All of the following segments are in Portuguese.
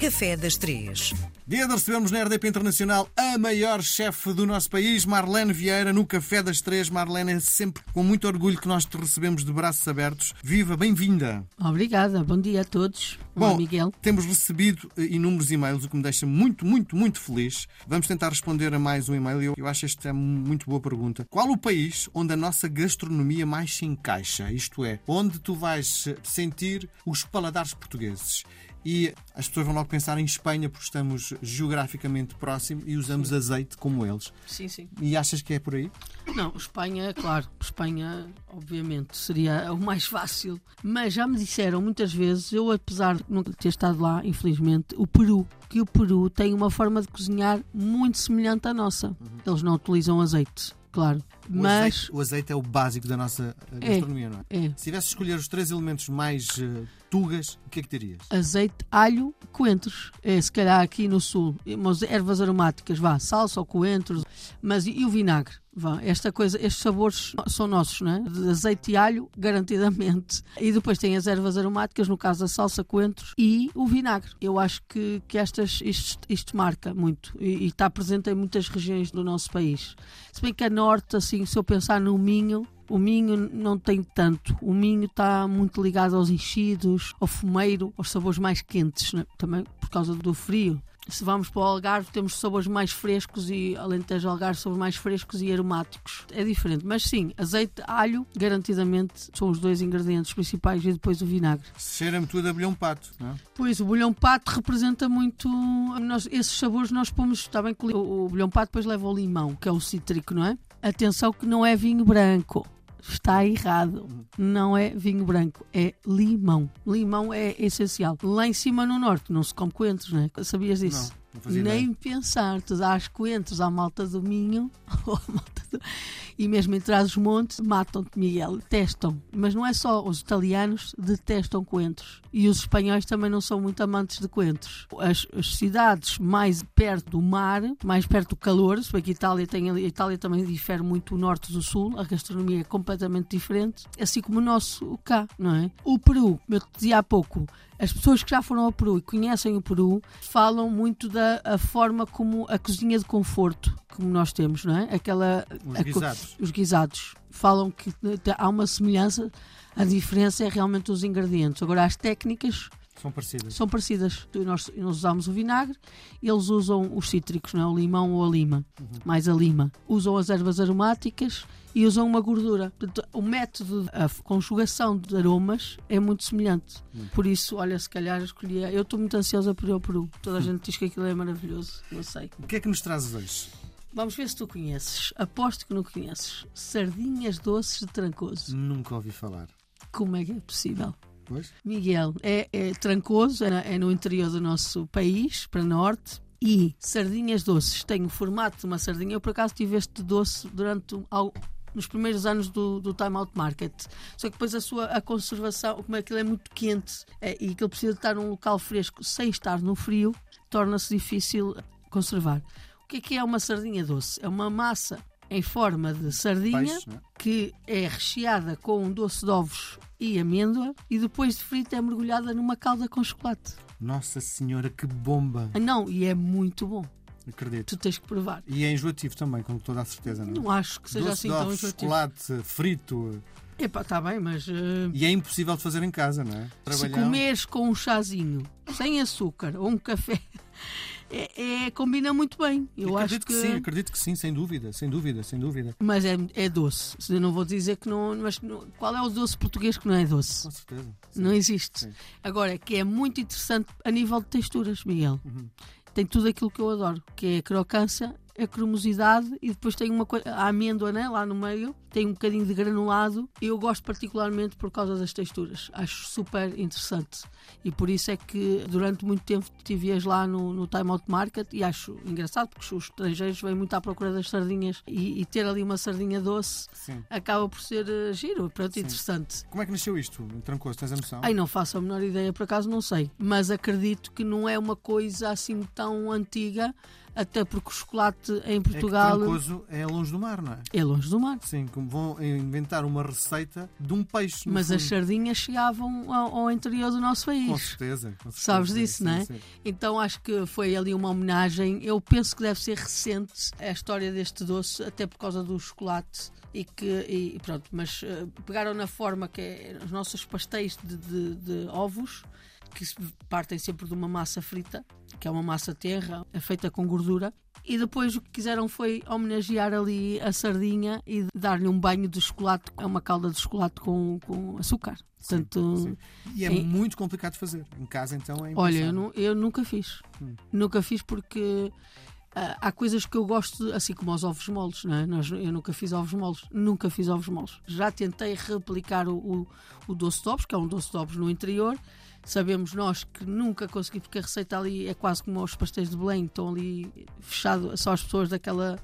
Café das Três. Dia de recebermos na RDP Internacional a maior chefe do nosso país, Marlene Vieira, no Café das Três. Marlene, é sempre com muito orgulho que nós te recebemos de braços abertos. Viva, bem-vinda! Obrigada, bom dia a todos. Olá, Bom, Miguel. temos recebido eh, inúmeros e-mails, o que me deixa muito, muito, muito feliz. Vamos tentar responder a mais um e-mail. Eu, eu acho esta é muito boa pergunta. Qual o país onde a nossa gastronomia mais se encaixa? Isto é, onde tu vais eh, sentir os paladares portugueses? E as pessoas vão logo pensar em Espanha porque estamos geograficamente próximos e usamos azeite como eles. Sim, sim. E achas que é por aí? Não, Espanha, claro, Espanha, obviamente, seria o mais fácil. Mas já me disseram muitas vezes, eu apesar de nunca ter estado lá, infelizmente, o Peru, que o Peru tem uma forma de cozinhar muito semelhante à nossa. Eles não utilizam azeite, claro. O, Mas azeite, o azeite é o básico da nossa eh, gastronomia, não é? é Se tivesse de escolher os três elementos mais eh, tugas, o que é que dirias? azeite, alho, coentros. É, se calhar aqui no sul, umas ervas aromáticas, vá, salsa ou coentros, mas e, e o vinagre? Vá, esta coisa, estes sabores são nossos, não é? De azeite e alho, garantidamente. E depois tem as ervas aromáticas, no caso a salsa, coentros e o vinagre. Eu acho que, que estas, isto, isto marca muito e, e está presente em muitas regiões do nosso país. Se bem que a norte, assim, se eu pensar no Minho, o Minho não tem tanto. O Minho está muito ligado aos enchidos, ao fumeiro, aos sabores mais quentes, né? também por causa do frio. Se vamos para o Algarve, temos sabores mais frescos e, além de Algarve, sabores mais frescos e aromáticos. É diferente. Mas sim, azeite, alho, garantidamente são os dois ingredientes principais e depois o vinagre. Cheira-me tudo a bilhão pato, não é? Pois, o bolhão pato representa muito. Nós, esses sabores nós pomos. Está bem que o, o bolhão pato depois leva o limão, que é o cítrico, não é? Atenção que não é vinho branco. Está errado. Não é vinho branco, é limão. Limão é essencial. Lá em cima no norte não se come coentros, não é? Sabias disso? Não, Nem ideia. pensar, tu dás coentros à malta do Minho ou à malta e mesmo em trás os montes matam-te, Miguel, detestam. Mas não é só, os italianos detestam coentros e os espanhóis também não são muito amantes de coentros. As, as cidades mais perto do mar, mais perto do calor, se bem que a Itália, tem, a Itália também difere muito o norte do sul, a gastronomia é completamente diferente, assim como o nosso cá, não é? O Peru, eu te dizia há pouco, as pessoas que já foram ao Peru e conhecem o Peru falam muito da forma como a cozinha de conforto como nós temos, não é? Aquela Os a guisados. os guisados falam que eh, há uma semelhança, a diferença é realmente os ingredientes. Agora as técnicas São parecidas. são parecidas. Nós, nós usamos o vinagre, eles usam os cítricos, não é? o limão ou a lima, mais a lima. Usam as ervas aromáticas e usam uma gordura. Portanto, o método, a conjugação de aromas é muito semelhante. Por isso, olha, se calhar escolhi. Eu estou muito ansiosa por ir ao Peru. Toda a gente diz que aquilo é maravilhoso. Não sei. O que é que nos trazes hoje? Vamos ver se tu conheces. Aposto que não conheces. Sardinhas doces de Trancoso. Nunca ouvi falar. Como é que é possível? Pois? Miguel, é, é Trancoso, é, é no interior do nosso país, para norte. E sardinhas doces tem o formato de uma sardinha. Eu, por acaso, tive este doce durante ao- nos primeiros anos do, do Time Out Market. Só que depois a sua a conservação, como aquilo é muito quente é, e aquilo precisa de estar num local fresco sem estar no frio, torna-se difícil conservar. O que é que é uma sardinha doce? É uma massa em forma de sardinha Peixe, é? que é recheada com um doce de ovos e amêndoa e depois de frita é mergulhada numa calda com chocolate. Nossa Senhora, que bomba! Ah, não, e é muito bom. Acredito. Tu tens que provar. E é enjoativo também, com toda a certeza, não é? Não acho que seja Doce assim de tão ovos, enjoativo. chocolate, frito. Epá, está bem, mas eh, E é impossível de fazer em casa, não é? se Trabalhão. comeres com um chazinho sem açúcar ou um café, é, é- combina muito bem. Eu acredito acho que. sim, acredito que sim, sem dúvida, sem dúvida, sem dúvida. Mas é, é doce. Eu não vou dizer que não. Mas não- qual é o doce português que não é doce? Com certeza. Sim. Não existe. Sim. Agora, que é muito interessante a nível de texturas, Miguel. Uhum. Tem tudo aquilo que eu adoro, que é a crocância, a cremosidade e depois tem uma coisa, a amêndoa né, lá no meio, tem um bocadinho de granulado. Eu gosto particularmente por causa das texturas. Acho super interessante. E por isso é que durante muito tempo estiveis lá no, no Time Out Market e acho engraçado porque os estrangeiros vêm muito à procura das sardinhas e, e ter ali uma sardinha doce Sim. acaba por ser eh, giro, pronto, Sim. interessante. Como é que nasceu isto? Trancoso, tens a noção? Ai, não faço a menor ideia, por acaso não sei. Mas acredito que não é uma coisa assim tão antiga. até porque o chocolate em É Portugal Trancoso é longe do mar, não é? é longe do mar. Sim, como vão inventar uma receita de um peixe. Mas as fundo. sardinhas chegavam ao, ao interior do nosso Com país. certeza. com certeza, Sabes disso, sim, não é? sim. Então acho que foi ali uma homenagem. Eu penso que deve ser recente a história deste doce, até por causa do chocolate. E que, e pronto, mas eh, pegaram na forma que é os nossos pastéis de, de- de ovos, que partem sempre de uma massa frita, que é uma massa terra, é feita com gordura. E depois o que quiseram foi homenagear ali a sardinha e dar-lhe um banho de chocolate, é uma calda de chocolate com, com açúcar. Portanto, Sim. E é em- muito complicado de fazer. Em casa, então, é Olha, eu, nu- eu nunca fiz. Hum. Nunca fiz porque ah, há coisas que eu gosto, assim como os ovos moles, não é? Eu nunca fiz ovos moles. Nunca fiz ovos moles. Já tentei replicar o, o, o doce de ovos, que é um doce de ovos no interior. Sabemos nós que nunca consegui, porque a receita ali é quase como os pastéis de Belém, estão ali fechado, só as pessoas daquela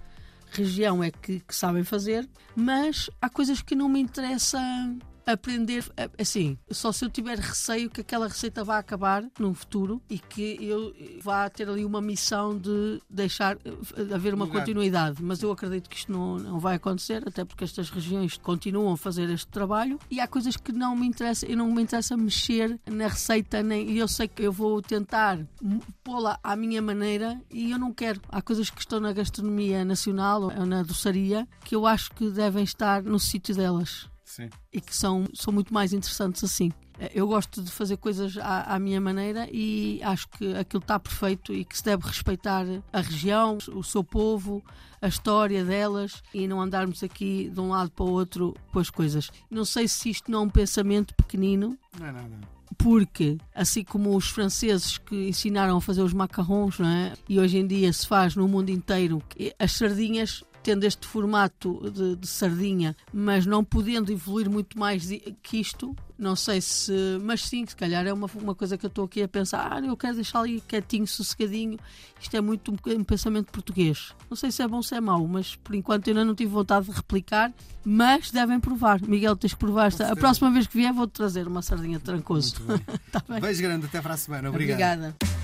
região é que, que sabem fazer, mas há coisas que não me interessa aprender assim, só se eu tiver receio que aquela receita vá acabar num futuro e que eu vá ter ali uma missão de deixar eh, haver uma Lugar. continuidade, mas eu acredito que isto não, não vai acontecer, até porque estas regiões continuam a fazer este trabalho e há coisas que não me interessa, eu não me interessa mexer na receita nem e eu sei que eu vou tentar pô-la à minha maneira e eu não quero. Há coisas que estão na gastronomia nacional ou na doçaria que eu acho que devem estar no sítio delas Sim. e que são, são muito mais interessantes assim. Eh, Eu gosto de fazer coisas à, à minha maneira e acho que aquilo está perfeito e que se deve respeitar a região, o seu povo, a história delas e não andarmos aqui de um lado para o outro com as coisas. Não sei se isto não é um pensamento pequenino, Não é porque assim como os franceses que ensinaram a fazer os macarrons, não é? E hoje em dia se faz no mundo inteiro, as sardinhas tendo este formato de, de sardinha, mas não podendo evoluir muito mais que isto, não sei se. Mas sim, se calhar é uma, uma coisa que eu estou aqui a pensar. Ah, eu quero deixar ali quietinho, sossegadinho. Isto é muito um, um pensamento português. Não sei se é bom ou se é mau, mas por enquanto eu ainda não tive vontade de replicar. Mas devem provar. Miguel, tens que provar esta. A próxima vez que vier, vou-te trazer uma sardinha trancoso. Muito bem. Tá bem? Beijo grande, até para a semana. Obrigado. Obrigada.